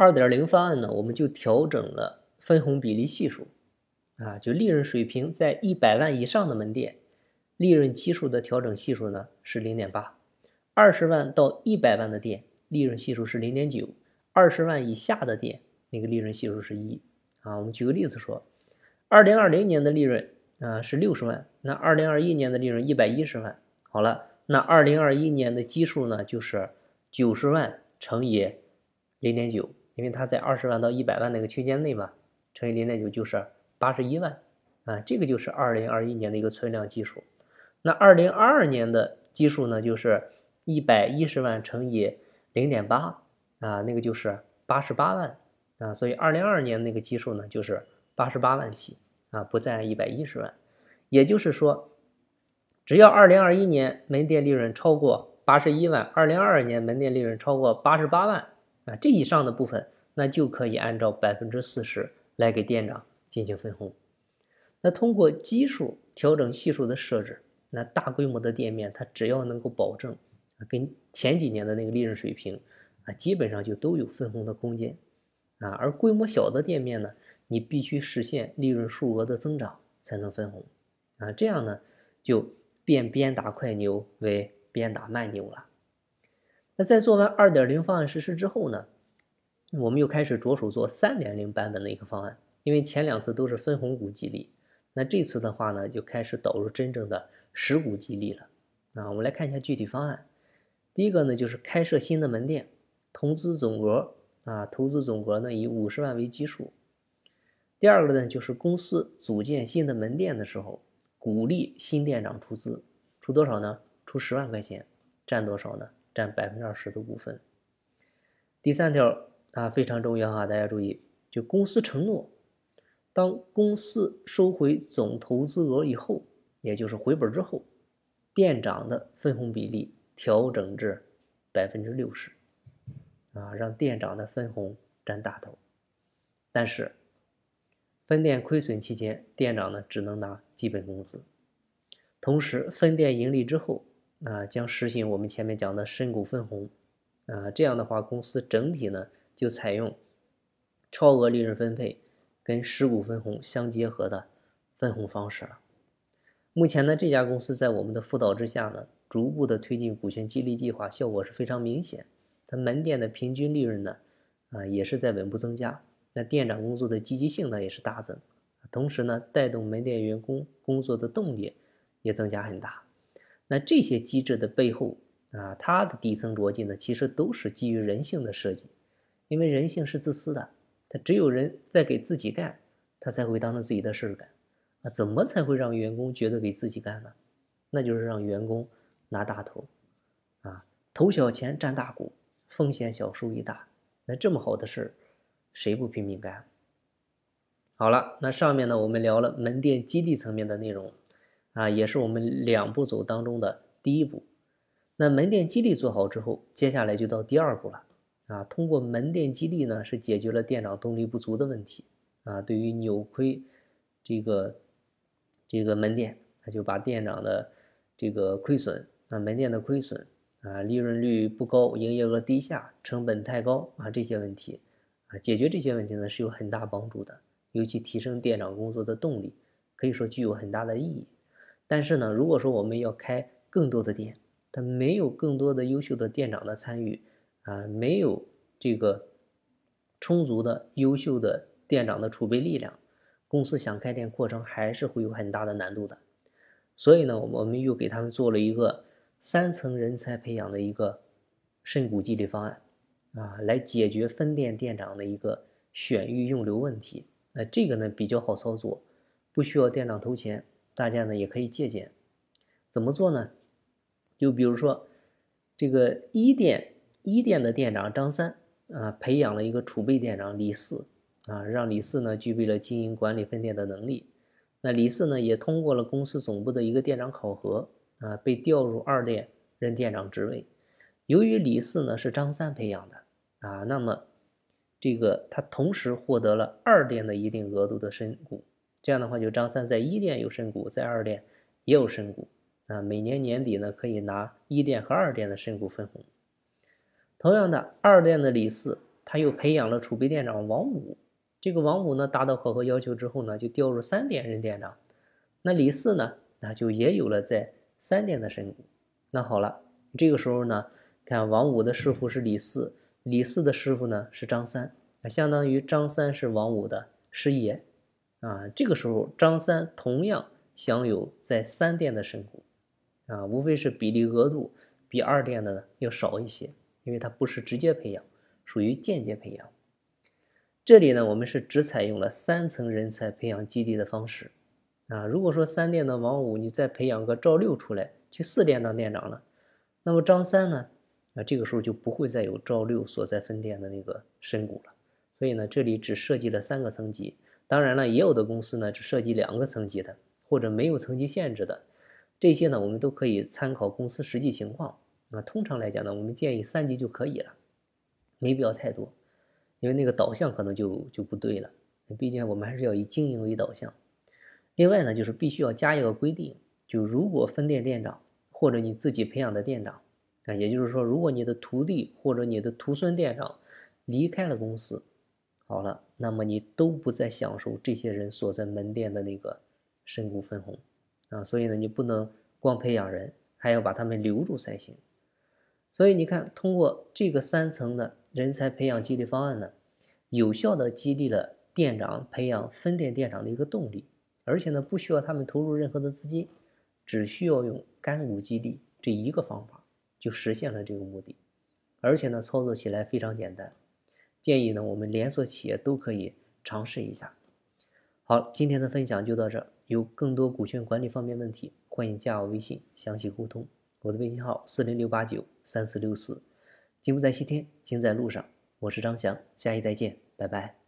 二点零方案呢，我们就调整了分红比例系数，啊，就利润水平在一百万以上的门店，利润基数的调整系数呢是零点八，二十万到一百万的店，利润系数是零点九，二十万以下的店，那个利润系数是一。啊，我们举个例子说，二零二零年的利润啊是六十万，那二零二一年的利润一百一十万，好了，那二零二一年的基数呢就是九十万乘以零点九。因为它在二十万到一百万那个区间内嘛，乘以零点九就是八十一万，啊，这个就是二零二一年的一个存量基数。那二零二二年的基数呢，就是一百一十万乘以零点八，啊，那个就是八十八万，啊，所以二零二二年那个基数呢，就是八十八万起，啊，不再按一百一十万。也就是说，只要二零二一年门店利润超过八十一万，二零二二年门店利润超过八十八万。啊，这以上的部分，那就可以按照百分之四十来给店长进行分红。那通过基数调整系数的设置，那大规模的店面，它只要能够保证，跟前几年的那个利润水平啊，基本上就都有分红的空间啊。而规模小的店面呢，你必须实现利润数额的增长才能分红啊。这样呢，就变鞭打快牛为鞭打慢牛了。那在做完二点零方案实施之后呢，我们又开始着手做三点零版本的一个方案。因为前两次都是分红股激励，那这次的话呢，就开始导入真正的实股激励了。啊，我们来看一下具体方案。第一个呢，就是开设新的门店，投资总额啊，投资总额呢以五十万为基数。第二个呢，就是公司组建新的门店的时候，鼓励新店长出资，出多少呢？出十万块钱，占多少呢？占百分之二十的股份。第三条啊非常重要哈，大家注意，就公司承诺，当公司收回总投资额以后，也就是回本之后，店长的分红比例调整至百分之六十，啊，让店长的分红占大头。但是，分店亏损期间，店长呢只能拿基本工资。同时，分店盈利之后。啊，将实行我们前面讲的深股分红，啊，这样的话，公司整体呢就采用超额利润分配跟实股分红相结合的分红方式了。目前呢，这家公司在我们的辅导之下呢，逐步的推进股权激励计划，效果是非常明显。它门店的平均利润呢，啊，也是在稳步增加。那店长工作的积极性呢，也是大增，同时呢，带动门店员工工作的动力也增加很大。那这些机制的背后啊，它的底层逻辑呢，其实都是基于人性的设计，因为人性是自私的，他只有人在给自己干，他才会当成自己的事儿干。啊，怎么才会让员工觉得给自己干呢？那就是让员工拿大头，啊，投小钱占大股，风险小收益大。那这么好的事儿，谁不拼命干？好了，那上面呢，我们聊了门店激励层面的内容。啊，也是我们两步走当中的第一步。那门店激励做好之后，接下来就到第二步了。啊，通过门店激励呢，是解决了店长动力不足的问题。啊，对于扭亏这个这个门店，他就把店长的这个亏损啊，门店的亏损啊，利润率不高，营业额低下，成本太高啊，这些问题啊，解决这些问题呢是有很大帮助的，尤其提升店长工作的动力，可以说具有很大的意义。但是呢，如果说我们要开更多的店，它没有更多的优秀的店长的参与，啊，没有这个充足的优秀的店长的储备力量，公司想开店扩张还是会有很大的难度的。所以呢，我们又给他们做了一个三层人才培养的一个深股激励方案，啊，来解决分店店长的一个选育用留问题。那这个呢比较好操作，不需要店长投钱。大家呢也可以借鉴，怎么做呢？就比如说，这个一店一店的店长张三啊，培养了一个储备店长李四啊，让李四呢具备了经营管理分店的能力。那李四呢也通过了公司总部的一个店长考核啊，被调入二店任店长职位。由于李四呢是张三培养的啊，那么这个他同时获得了二店的一定额度的身股。这样的话，就张三在一店有深股，在二店也有深股啊。每年年底呢，可以拿一店和二店的深股分红。同样的，二店的李四，他又培养了储备店长王五。这个王五呢达到考核要求之后呢，就调入三店任店长。那李四呢，那就也有了在三店的身股。那好了，这个时候呢，看王五的师傅是李四，李四的师傅呢是张三，那相当于张三是王五的师爷啊。这个时候张三同样享有在三店的身股啊，无非是比例额度比二店的要少一些，因为它不是直接培养，属于间接培养。这里呢，我们是只采用了三层人才培养基地的方式，啊，如果说三店的王五，你再培养个赵六出来，去四店当店长了，那么张三呢，啊，这个时候就不会再有赵六所在分店的那个身股了。所以呢，这里只设计了三个层级，当然了，也有的公司呢只涉及两个层级的，或者没有层级限制的，这些呢我们都可以参考公司实际情况。那，通常来讲呢，我们建议三级就可以了，没必要太多。因为那个导向可能就就不对了，毕竟我们还是要以经营为导向。另外呢，就是必须要加一个规定，就如果分店店长或者你自己培养的店长啊，也就是说，如果你的徒弟或者你的徒孙店长离开了公司，好了，那么你都不再享受这些人所在门店的那个身股分红啊，所以呢，你不能光培养人，还要把他们留住才行。所以你看，通过这个三层的人才培养激励方案呢，有效的激励了店长培养分店店长的一个动力，而且呢，不需要他们投入任何的资金，只需要用干股激励这一个方法就实现了这个目的，而且呢，操作起来非常简单，建议呢，我们连锁企业都可以尝试一下。好，今天的分享就到这，有更多股权管理方面问题，欢迎加我微信详细沟通。我的微信号四零六八九三四六四，金不在西天，金在路上。我是张翔，下期再见，拜拜。